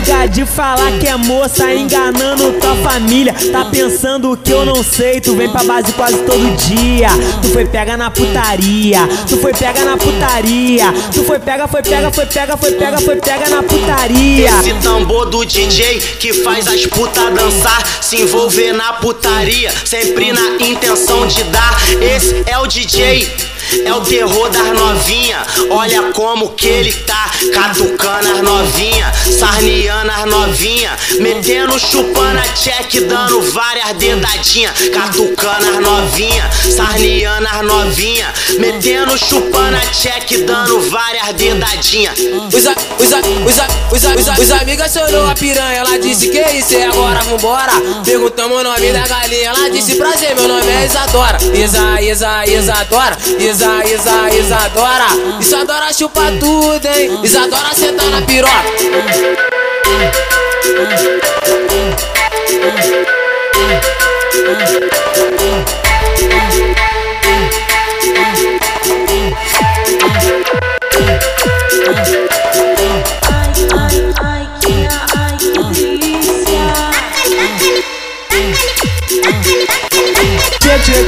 Chega, de falar que é moça enganando família. Tá pensando que eu não sei, tu vem pra base quase todo dia. Tu foi pega na putaria, tu foi pega na putaria. Tu foi pega, foi pega, foi pega, foi pega, foi pega na putaria. Esse tambor do DJ que faz as putas dançar, se envolver na putaria, sempre na intenção de dar. Esse é o DJ. É o terror das novinha, olha como que ele tá Catucando as novinha, sarneando as novinha Metendo, chupando a check, dando várias dedadinha Catucando as novinha, sarneando as novinha Metendo, chupando a check, dando várias dedadinha. Os, a, os, a, os, os, os, chorou a piranha, ela disse que isso é agora, vambora. Perguntamos o nome da galinha, ela disse prazer, meu nome é Isadora. Isa, Isa, Isadora, Isa, Isa, Isadora. Isadora chupa tudo, hein? Isadora senta na piroca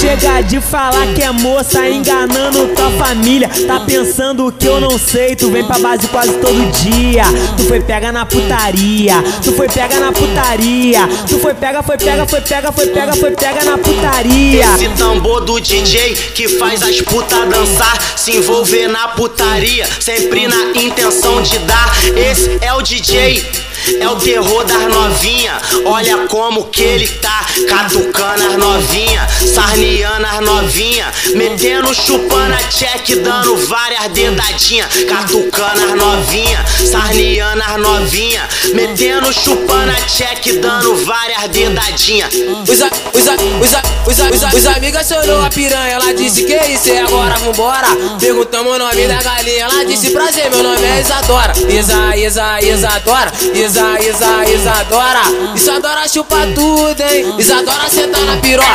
Chega, de falar que é moça enganando tua família. Tá pensando que eu não sei, tu vem pra base quase todo dia. Tu foi pega na putaria, tu foi pega na putaria. Tu foi pega, foi pega, foi pega, foi pega, foi pega na putaria. Esse tambor do DJ que faz as putas dançar, se envolver na putaria, sempre na intenção de dar. Esse é o DJ. É o terror das novinha, olha como que ele tá Catucando as novinha, sarneando as novinha Metendo, chupando a check, dando várias dedadinha Catucando as novinha, sarneando as novinha Metendo, chupando a check, dando várias dedadinha. Os, os, a, amigas chorou a piranha, ela disse que isso é agora, vambora. Perguntamos o nome da galinha, ela disse prazer, meu nome é Isadora. Isa, Isa, Isadora, Isa, Isa, Isadora. Isadora chupa tudo, hein? Isadora senta na piroca